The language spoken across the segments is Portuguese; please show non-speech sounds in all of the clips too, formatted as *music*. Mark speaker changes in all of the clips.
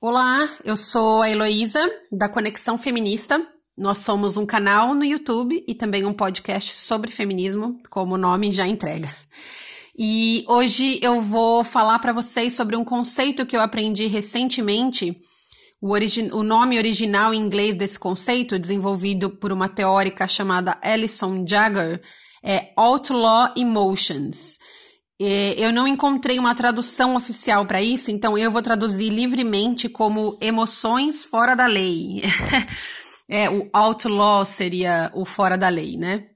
Speaker 1: Olá, eu sou a Heloísa, da Conexão Feminista. Nós somos um canal no YouTube e também um podcast sobre feminismo, como o nome já entrega. E hoje eu vou falar para vocês sobre um conceito que eu aprendi recentemente. O, o, nome original em inglês desse conceito, desenvolvido por uma teórica chamada Alison Jagger, é Outlaw Emotions. É, eu não encontrei uma tradução oficial para isso, então eu vou traduzir livremente como emoções fora da lei. *laughs* é, o outlaw seria o fora da lei, né?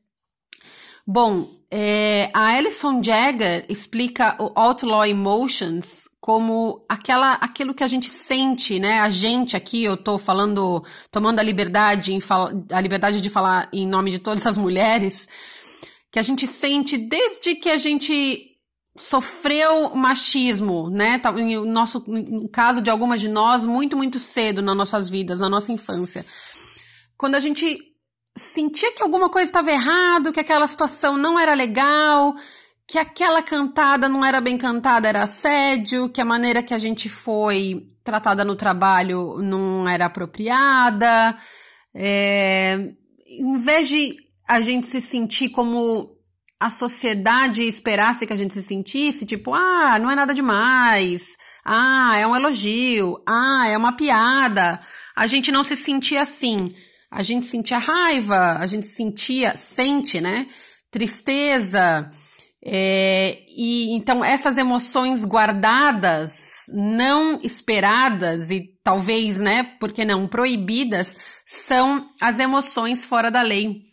Speaker 1: Bom, é, a Alison Jagger explica o outlaw emotions como aquela, aquilo que a gente sente, né? A gente aqui, eu tô falando, tomando a liberdade, em a liberdade de falar em nome de todas as mulheres, que a gente sente desde que a gente sofreu machismo, né? No nosso no caso de algumas de nós, muito, muito cedo nas nossas vidas, na nossa infância. Quando a gente sentia que alguma coisa estava errado, que aquela situação não era legal, que aquela cantada não era bem cantada, era assédio, que a maneira que a gente foi tratada no trabalho não era apropriada. É, em vez de a gente se sentir como a sociedade esperasse que a gente se sentisse, tipo, ah, não é nada demais, ah, é um elogio, ah, é uma piada. A gente não se sentia assim. A gente sentia raiva, a gente sentia, sente, né? Tristeza. É, e então essas emoções guardadas, não esperadas e talvez, né, porque não proibidas, são as emoções fora da lei.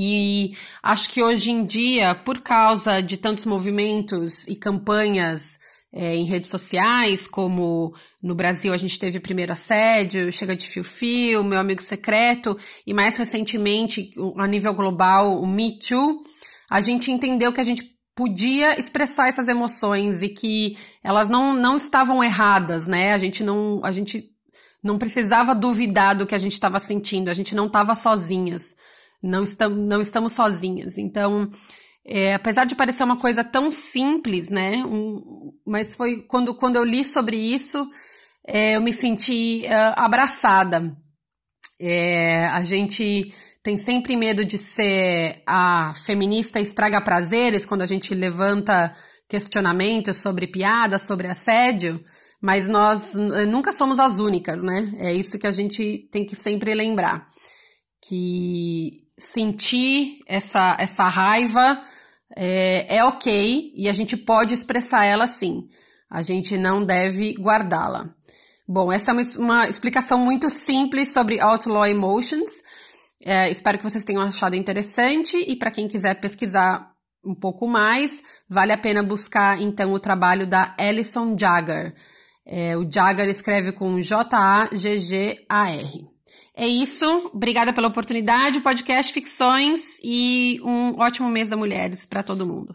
Speaker 1: E acho que hoje em dia, por causa de tantos movimentos e campanhas é, em redes sociais, como no Brasil a gente teve primeiro assédio, Chega de Fio Fio, Meu Amigo Secreto, e mais recentemente, a nível global, o Me Too, a gente entendeu que a gente podia expressar essas emoções e que elas não, não estavam erradas, né? A gente não, a gente não precisava duvidar do que a gente estava sentindo, a gente não estava sozinhas. Não estamos, não estamos sozinhas. Então, é, apesar de parecer uma coisa tão simples, né? Um, mas foi quando, quando eu li sobre isso, é, eu me senti uh, abraçada. É, a gente tem sempre medo de ser a feminista estraga prazeres quando a gente levanta questionamentos sobre piada, sobre assédio, mas nós nunca somos as únicas, né? É isso que a gente tem que sempre lembrar. Que sentir essa, essa raiva é, é ok e a gente pode expressar ela sim. A gente não deve guardá-la. Bom, essa é uma, uma, explicação muito simples sobre Outlaw Emotions. É, espero que vocês tenham achado interessante e para quem quiser pesquisar um pouco mais, vale a pena buscar então o trabalho da Alison Jagger. É, o Jagger escreve com J-A-G-G-A-R. É isso. Obrigada pela oportunidade, podcast Ficções e um ótimo mês da Mulheres para todo mundo.